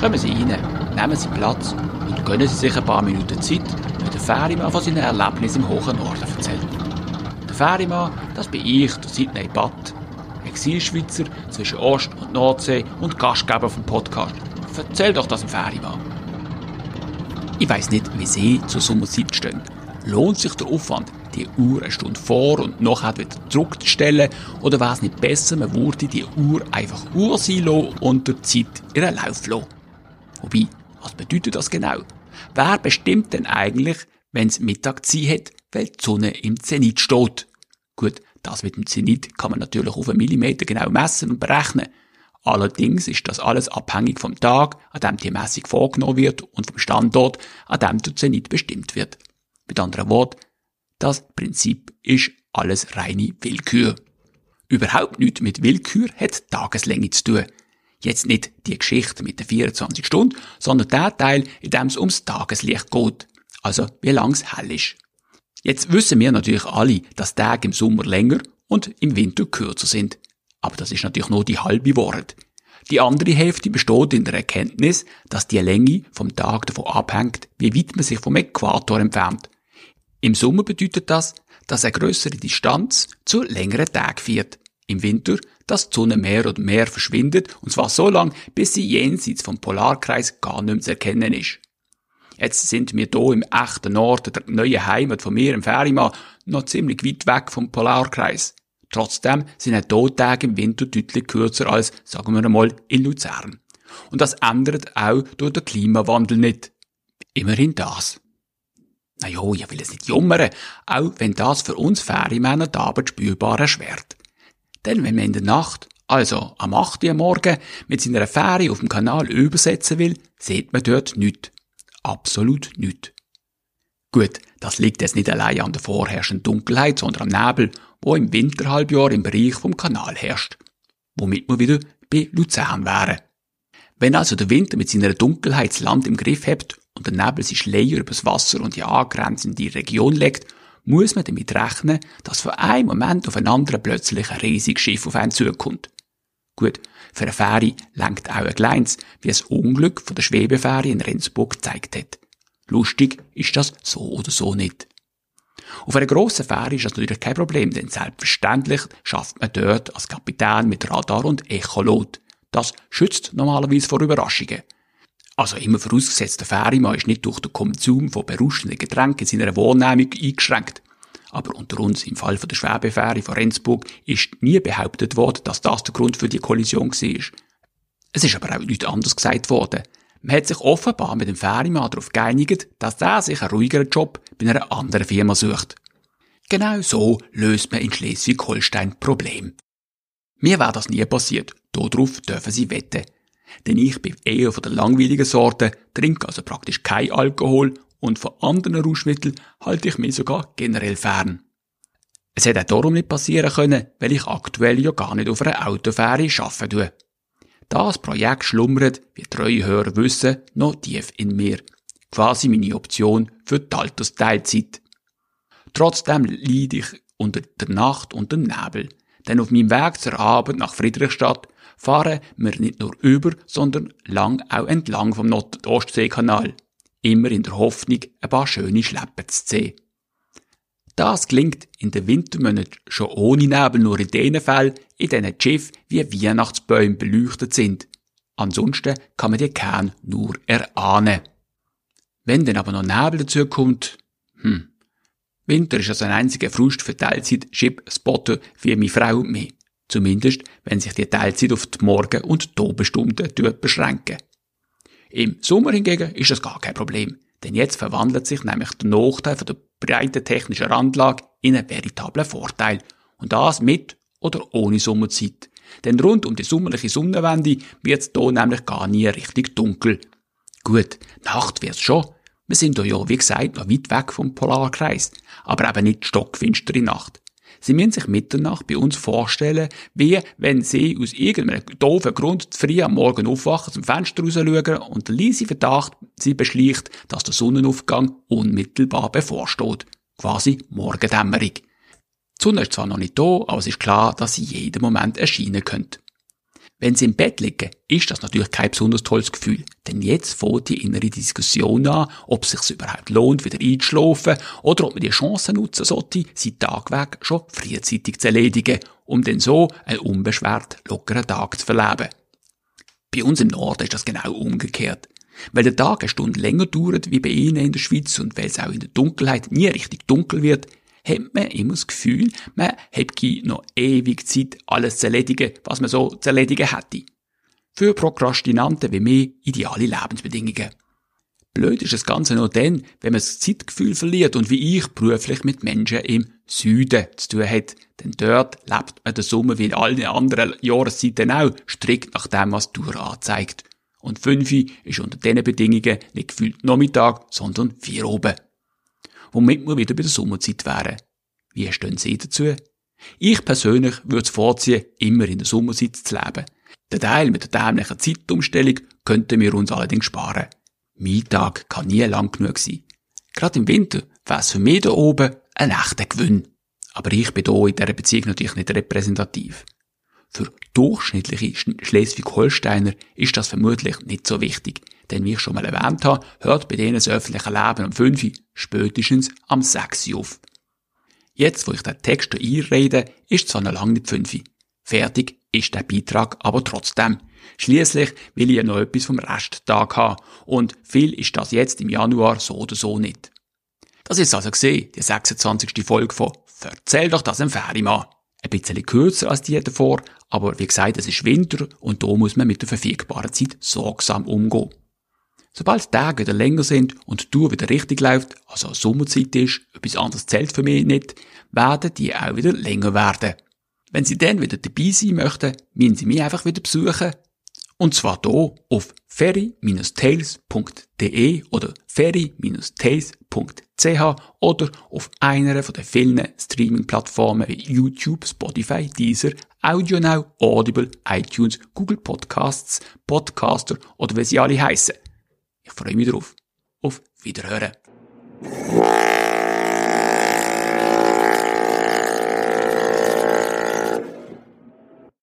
Kommen Sie rein, nehmen Sie Platz und gönnen Sie sich ein paar Minuten Zeit, wenn der Ferimann von seinen Erlebnissen im hohen Norden erzählt. Der Ferimann, das bin ich, der Sidney Batt, Exilschweizer zwischen Ost- und Nordsee und Gastgeber vom Podcast. Erzähl doch das dem Ferimann. Ich weiss nicht, wie Sie zur Sommerzeit stehen. Lohnt sich der Aufwand, die Uhr eine Stunde vor und nachher wieder zurückzustellen? Oder wäre es nicht besser, man würde die Uhr einfach Uhr sein und der Zeit ihren Lauf lassen? Wobei, was bedeutet das genau? Wer bestimmt denn eigentlich, wenn es Mittagszeit hat, weil die Sonne im Zenit steht? Gut, das mit dem Zenit kann man natürlich auf einen Millimeter genau messen und berechnen. Allerdings ist das alles abhängig vom Tag, an dem die Messung vorgenommen wird und vom Standort, an dem der Zenit bestimmt wird. Mit anderen Worten, das Prinzip ist alles reine Willkür. Überhaupt nichts mit Willkür hat Tageslänge zu tun. Jetzt nicht die Geschichte mit den 24 Stunden, sondern der Teil, in dem es ums Tageslicht geht. Also, wie lang es hell ist. Jetzt wissen wir natürlich alle, dass Tage im Sommer länger und im Winter kürzer sind. Aber das ist natürlich nur die halbe Wahrheit. Die andere Hälfte besteht in der Erkenntnis, dass die Länge vom Tag davon abhängt, wie weit man sich vom Äquator entfernt. Im Sommer bedeutet das, dass eine größere Distanz zu längeren Tagen führt. Im Winter, dass die Sonne mehr und mehr verschwindet, und zwar so lang, bis sie jenseits vom Polarkreis gar nicht mehr zu erkennen ist. Jetzt sind wir hier im echten Norden, der neuen Heimat von mir im Ferienmann, noch ziemlich weit weg vom Polarkreis. Trotzdem sind auch hier Tage im Winter deutlich kürzer als, sagen wir einmal, in Luzern. Und das ändert auch durch den Klimawandel nicht. Immerhin das. Na jo, ich will es nicht jummern, auch wenn das für uns Ferienmänner die Arbeit spürbar erschwert. Denn wenn man in der Nacht, also am 8. Uhr Morgen, mit seiner Fähre auf dem Kanal übersetzen will, sieht man dort nichts. Absolut nichts. Gut, das liegt jetzt nicht allein an der vorherrschenden Dunkelheit, sondern am Nebel wo im Winterhalbjahr im Bereich vom Kanal herrscht. Womit wir wieder bei Luzern wären. Wenn also der Winter mit seiner Dunkelheit das Land im Griff hat und der Nebel sich Schleier übers Wasser und die angrenzende Region legt, muss man damit rechnen, dass von einem Moment auf einen anderen plötzlich ein riesiges Schiff auf einen zukommt. Gut, für eine Fähre lenkt auch ein kleines, wie das Unglück von der Schwebefähre in Rendsburg gezeigt hat. Lustig ist das so oder so nicht. Auf einer grossen Fähre ist das natürlich kein Problem, denn selbstverständlich schafft man dort als Kapitän mit Radar und Echolot. Das schützt normalerweise vor Überraschungen. Also immer vorausgesetzt, der Fährimann ist nicht durch den Konsum von berauschenden Getränken in seiner Wohnnehmung eingeschränkt. Aber unter uns, im Fall von der Schwebefähre von Rendsburg, ist nie behauptet worden, dass das der Grund für die Kollision war. Es ist aber auch nichts anderes gesagt worden. Man hat sich offenbar mit dem Ferienmann darauf geeinigt, dass er sich einen ruhigeren Job bei einer anderen Firma sucht. Genau so löst man in Schleswig-Holstein Problem. Mir wäre das nie passiert, darauf dürfen Sie wetten. Denn ich bin eher von der langweiligen Sorte, trinke also praktisch kein Alkohol und von anderen Rauschmitteln halte ich mich sogar generell fern. Es hätte auch darum nicht passieren können, weil ich aktuell ja gar nicht auf einer Autofähre arbeiten tue. Das Projekt schlummert, wie treue Hörer wissen, noch tief in mir. Quasi meine Option für die Altersteilzeit. Trotzdem leide ich unter der Nacht und dem Nebel. Denn auf meinem Weg zur Arbeit nach Friedrichstadt fahren wir nicht nur über, sondern lang auch entlang vom Nordostseekanal. Immer in der Hoffnung, ein paar schöne Schleppen zu sehen. Das klingt in den Wintermonaten schon ohne Nebel nur in den Fällen, in denen die wie Weihnachtsbäume beleuchtet sind. Ansonsten kann man die Kern nur erahnen. Wenn dann aber noch Nebel dazu kommt, hm. Winter ist also ein einziger Frust für Teilzeit-Ship-Spotter wie meine Frau und mich. Zumindest, wenn sich die Teilzeit auf die Morgen- und Tobenstunden beschränken. Im Sommer hingegen ist das gar kein Problem. Denn jetzt verwandelt sich nämlich der Nachteil von der breiten technischen Randlage in einen veritablen Vorteil. Und das mit oder ohne Sommerzeit. Denn rund um die sommerliche Sonnenwende wird es hier nämlich gar nie richtig dunkel. Gut, Nacht wird's schon. Wir sind ja, wie gesagt, noch weit weg vom Polarkreis. Aber eben nicht stockfinstere Nacht. Sie müssen sich Mitternacht bei uns vorstellen, wie wenn Sie aus irgendeinem doofen Grund früh am Morgen aufwachen, zum Fenster raus schauen und der leise Verdacht Sie beschleicht, dass der Sonnenaufgang unmittelbar bevorsteht. Quasi Morgendämmerung. Die Sonne ist zwar noch nicht da, aber es ist klar, dass sie jeden Moment erscheinen könnte. Wenn Sie im Bett liegen, ist das natürlich kein besonders tolles Gefühl. Denn jetzt fängt die innere Diskussion an, ob es sich überhaupt lohnt, wieder einzuschlafen oder ob man die Chance nutzen sollte, seinen Tagweg schon frühzeitig zu erledigen, um dann so einen unbeschwert lockeren Tag zu verleben. Bei uns im Norden ist das genau umgekehrt. Weil der Tag eine Stunde länger dauert wie bei Ihnen in der Schweiz und weil es auch in der Dunkelheit nie richtig dunkel wird, hat man immer das Gefühl, man hätte noch ewig Zeit, alles zu erledigen, was man so zu erledigen hätte. Für Prokrastinanten wie mir ideale Lebensbedingungen. Blöd ist das Ganze nur dann, wenn man das Zeitgefühl verliert und wie ich beruflich mit Menschen im Süden zu tun hat. Denn dort lebt man der Sommer wie in allen anderen Jahreszeiten auch strikt nach dem, was die Tour anzeigt. Und fünfi ist unter diesen Bedingungen nicht gefühlt Nachmittag, sondern vier oben womit wir wieder bei der Sommerzeit wären. Wie stehen Sie dazu? Ich persönlich würde es vorziehen, immer in der Sommerzeit zu leben. Der Teil mit der dämlichen Zeitumstellung könnten wir uns allerdings sparen. Mein Tag kann nie lang genug sein. Gerade im Winter wäre es für mich da oben ein echter Gewinn. Aber ich bin hier in dieser Beziehung natürlich nicht repräsentativ. Für durchschnittliche Schleswig-Holsteiner ist das vermutlich nicht so wichtig, denn wie ich schon mal erwähnt habe, hört bei denen das öffentliche Leben um 5 Uhr, spätestens am 6 Uhr auf. Jetzt, wo ich den Text einrede, ist es noch lange nicht 5 Uhr. Fertig ist der Beitrag aber trotzdem. Schließlich will ich ja noch etwas vom Resttag haben und viel ist das jetzt im Januar so oder so nicht. Das ist also gesehen, die 26. Folge von Verzähl doch das einem Ferimann. Ein bisschen kürzer als die davor, aber wie gesagt, es ist Winter und da muss man mit der verfügbaren Zeit sorgsam umgehen. Sobald die Tage wieder länger sind und die Tour wieder richtig läuft, also Sommerzeit ist, etwas anderes zählt für mich nicht, werden die auch wieder länger werden. Wenn Sie dann wieder dabei sein möchten, müssen Sie mich einfach wieder besuchen. Und zwar hier auf ferry-tales.de oder ferry-tales.ch oder auf einer von den vielen Streaming-Plattformen wie YouTube, Spotify, Deezer, AudioNow, Audible, iTunes, Google Podcasts, Podcaster oder wie sie alle heißen. Ich freue mich drauf. Auf Wiederhören.